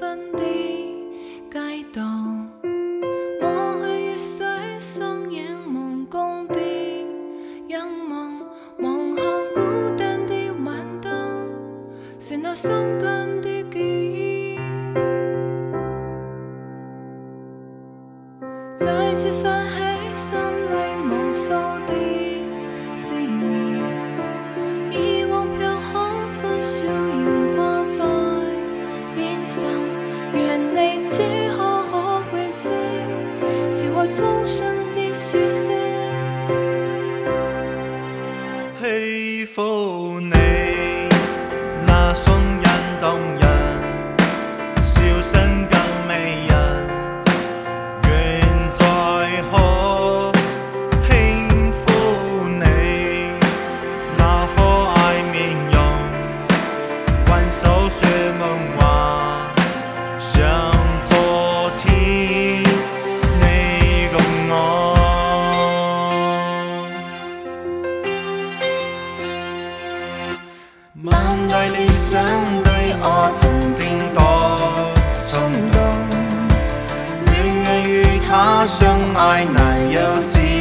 分的街道，抹去雨水双眼望江边，仰望望向孤单的晚灯，是那伤感的记忆，再次繁华。愿你此刻可会知，是我终生的说声。喜欢你那双眼动人，笑声。满带理想对我曾经多冲动，恋人与他相爱难有自。